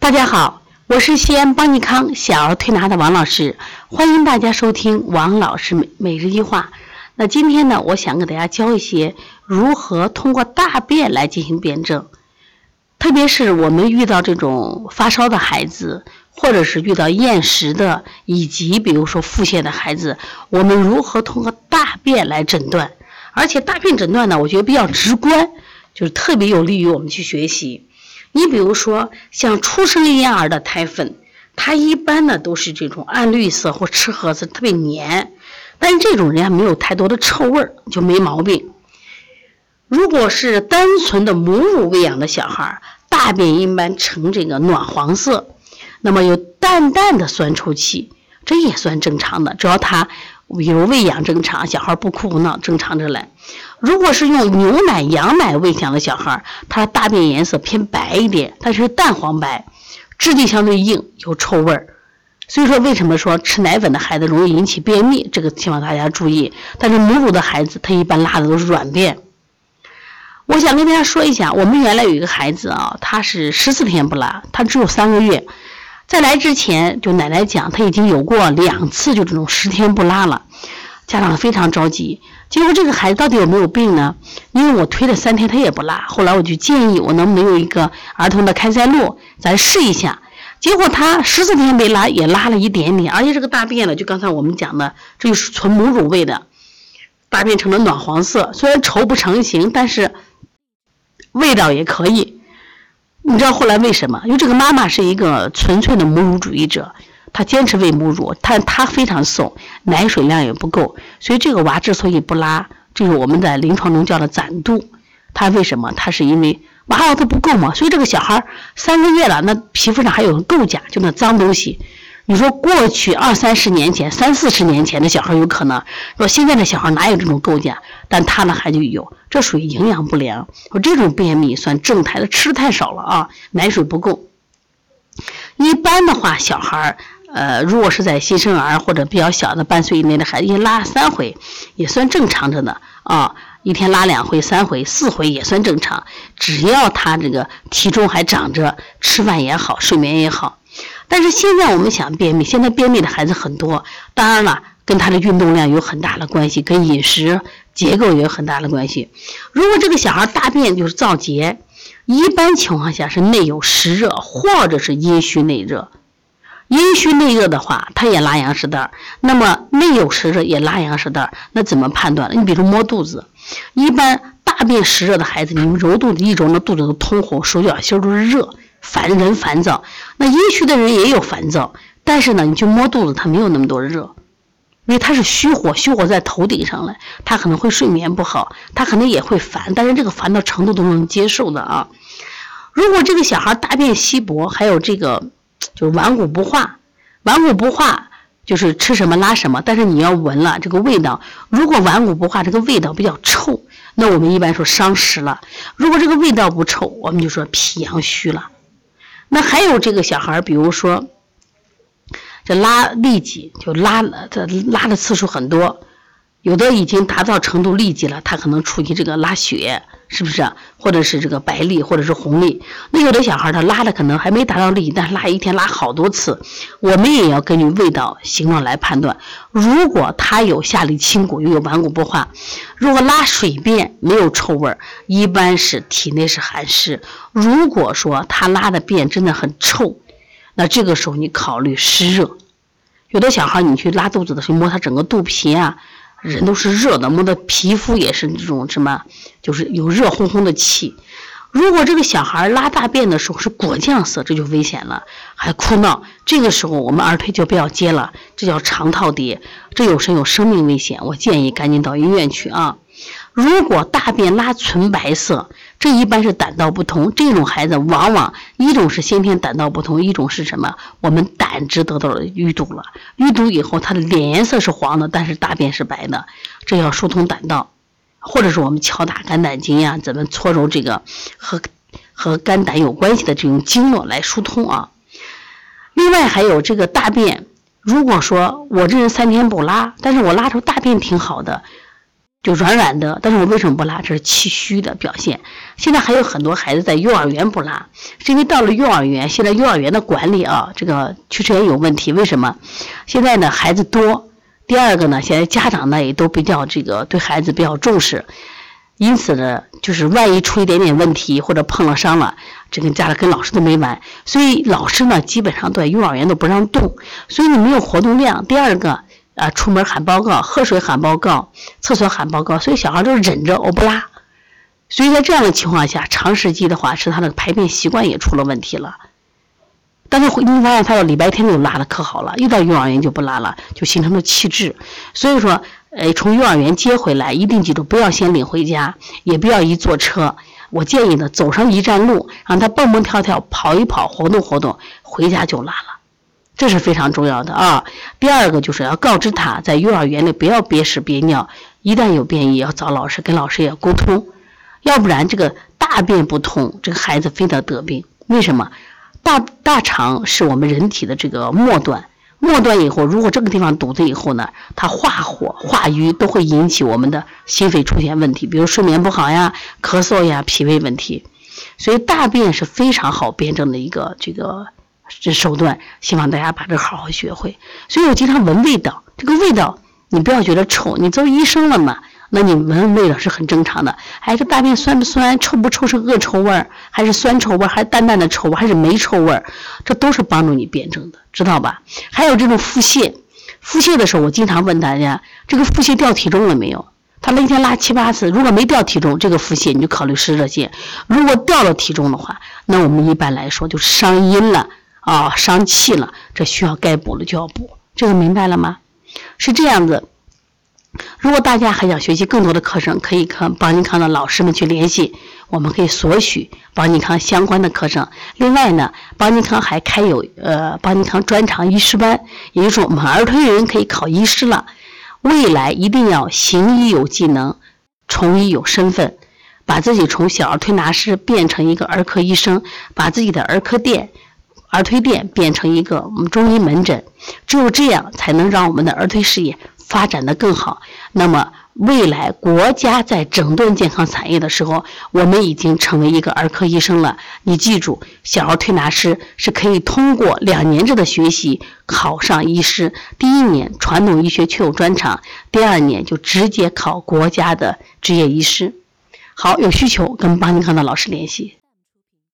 大家好，我是西安邦尼康小儿推拿的王老师，欢迎大家收听王老师每每日一话。那今天呢，我想给大家教一些如何通过大便来进行辩证，特别是我们遇到这种发烧的孩子，或者是遇到厌食的，以及比如说腹泻的孩子，我们如何通过大便来诊断？而且大便诊断呢，我觉得比较直观，就是特别有利于我们去学习。你比如说，像出生婴儿的胎粪，它一般呢都是这种暗绿色或赤褐色，特别黏。但是这种人家没有太多的臭味儿，就没毛病。如果是单纯的母乳喂养的小孩，大便一般呈这个暖黄色，那么有淡淡的酸臭气，这也算正常的，只要他。比如喂养正常，小孩不哭不闹，正常着来。如果是用牛奶、羊奶喂养的小孩，他大便颜色偏白一点，它是淡黄白，质地相对硬，有臭味儿。所以说，为什么说吃奶粉的孩子容易引起便秘？这个希望大家注意。但是母乳的孩子，他一般拉的都是软便。我想跟大家说一下，我们原来有一个孩子啊，他是十四天不拉，他只有三个月。在来之前，就奶奶讲，他已经有过两次就这种十天不拉了，家长非常着急。结果这个孩子到底有没有病呢？因为我推了三天他也不拉，后来我就建议我能不能用一个儿童的开塞露，咱试一下。结果他十四天没拉，也拉了一点点，而且这个大便呢，就刚才我们讲的，这就是纯母乳喂的，大便成了暖黄色，虽然稠不成形，但是味道也可以。你知道后来为什么？因为这个妈妈是一个纯粹的母乳主义者，她坚持喂母乳，但她非常瘦，奶水量也不够，所以这个娃之所以不拉，这是我们在临床中叫的攒肚。她为什么？她是因为娃娃都不够嘛，所以这个小孩三个月了，那皮肤上还有个垢甲，就那脏东西。你说过去二三十年前、三四十年前的小孩有可能，说现在的小孩哪有这种构架？但他呢还就有，这属于营养不良。说这种便秘算正态的，吃的太少了啊，奶水不够。一般的话，小孩呃，如果是在新生儿或者比较小的半岁以内的孩子，一拉三回也算正常着呢啊，一天拉两回、三回、四回也算正常，只要他这个体重还长着，吃饭也好，睡眠也好。但是现在我们想便秘，现在便秘的孩子很多，当然了，跟他的运动量有很大的关系，跟饮食结构也有很大的关系。如果这个小孩大便就是燥结，一般情况下是内有湿热，或者是阴虚内热。阴虚内热的话，他也拉羊屎蛋儿，那么内有湿热也拉羊屎蛋儿，那怎么判断？你比如摸肚子，一般大便湿热的孩子，你们揉肚子一揉，那肚子都通红，手脚心都是热。烦人烦躁，那阴虚的人也有烦躁，但是呢，你去摸肚子，他没有那么多热，因为他是虚火，虚火在头顶上了，他可能会睡眠不好，他可能也会烦，但是这个烦的程度都能接受的啊。如果这个小孩大便稀薄，还有这个就是顽固不化，顽固不化就是吃什么拉什么，但是你要闻了这个味道，如果顽固不化，这个味道比较臭，那我们一般说伤食了；如果这个味道不臭，我们就说脾阳虚了。那还有这个小孩，比如说，这拉痢疾，就拉这拉的次数很多，有的已经达到程度痢疾了，他可能处于这个拉血，是不是？或者是这个白痢，或者是红痢。那有的小孩他拉的可能还没达到痢，但拉一天拉好多次，我们也要根据味道、形状来判断。如果他有下利清谷，又有顽固不化，如果拉水便没有臭味儿，一般是体内是寒湿。如果说他拉的便真的很臭，那这个时候你考虑湿热。有的小孩你去拉肚子的时候摸他整个肚皮啊。人都是热的，摸的皮肤也是这种什么，就是有热烘烘的气。如果这个小孩拉大便的时候是果酱色，这就危险了，还哭闹，这个时候我们儿推就不要接了，这叫肠套叠，这有时有生命危险，我建议赶紧到医院去啊。如果大便拉纯白色，这一般是胆道不通。这种孩子往往一种是先天胆道不通，一种是什么？我们胆汁得到了淤堵了，淤堵以后，他的脸颜色是黄的，但是大便是白的，这要疏通胆道，或者是我们敲打肝胆经呀，怎么搓揉这个和和肝胆有关系的这种经络来疏通啊。另外还有这个大便，如果说我这人三天不拉，但是我拉出大便挺好的。就软软的，但是我为什么不拉？这是气虚的表现。现在还有很多孩子在幼儿园不拉，是因为到了幼儿园，现在幼儿园的管理啊，这个确实也有问题。为什么？现在呢孩子多，第二个呢，现在家长呢也都比较这个对孩子比较重视，因此呢，就是万一出一点点问题或者碰了伤了，这跟家长跟老师都没完。所以老师呢基本上在幼儿园都不让动，所以你没有活动量。第二个。啊，出门喊报告，喝水喊报告，厕所喊报告，所以小孩都是忍着，我不拉。所以在这样的情况下，长时期的话，是他的排便习惯也出了问题了。但是你发现他到礼拜天就拉的可好了，一到幼儿园就不拉了，就形成了气滞。所以说，呃，从幼儿园接回来，一定记住不要先领回家，也不要一坐车。我建议呢，走上一站路，让他蹦蹦跳跳，跑一跑，活动活动，回家就拉了。这是非常重要的啊！第二个就是要告知他在幼儿园里不要憋屎憋尿，一旦有便意要找老师，跟老师也沟通，要不然这个大便不通，这个孩子非得得病。为什么？大大肠是我们人体的这个末端，末端以后，如果这个地方堵着以后呢，它化火化瘀都会引起我们的心肺出现问题，比如睡眠不好呀、咳嗽呀、脾胃问题。所以大便是非常好辩证的一个这个。这手段，希望大家把这好好学会。所以我经常闻味道，这个味道你不要觉得臭，你做医生了嘛，那你闻味道是很正常的。哎，这大便酸不酸，臭不臭，是恶臭味儿，还是酸臭味，还是淡淡的臭味，还是霉臭味，这都是帮助你辩证的，知道吧？还有这种腹泻，腹泻的时候，我经常问大家，这个腹泻掉体重了没有？他那天拉七八次，如果没掉体重，这个腹泻你就考虑湿热泻；如果掉了体重的话，那我们一般来说就伤阴了。啊，伤气了，这需要该补的就要补，这个明白了吗？是这样子。如果大家还想学习更多的课程，可以和邦尼康的老师们去联系，我们可以索取邦尼康相关的课程。另外呢，邦尼康还开有呃邦尼康专长医师班，也就是说我们儿童人可以考医师了。未来一定要行医有技能，从医有身份，把自己从小儿推拿师变成一个儿科医生，把自己的儿科店。儿推店变成一个我们中医门诊，只有这样才能让我们的儿推事业发展的更好。那么未来国家在整顿健康产业的时候，我们已经成为一个儿科医生了。你记住，小儿推拿师是可以通过两年制的学习考上医师。第一年传统医学确有专长，第二年就直接考国家的执业医师。好，有需求跟邦尼康的老师联系。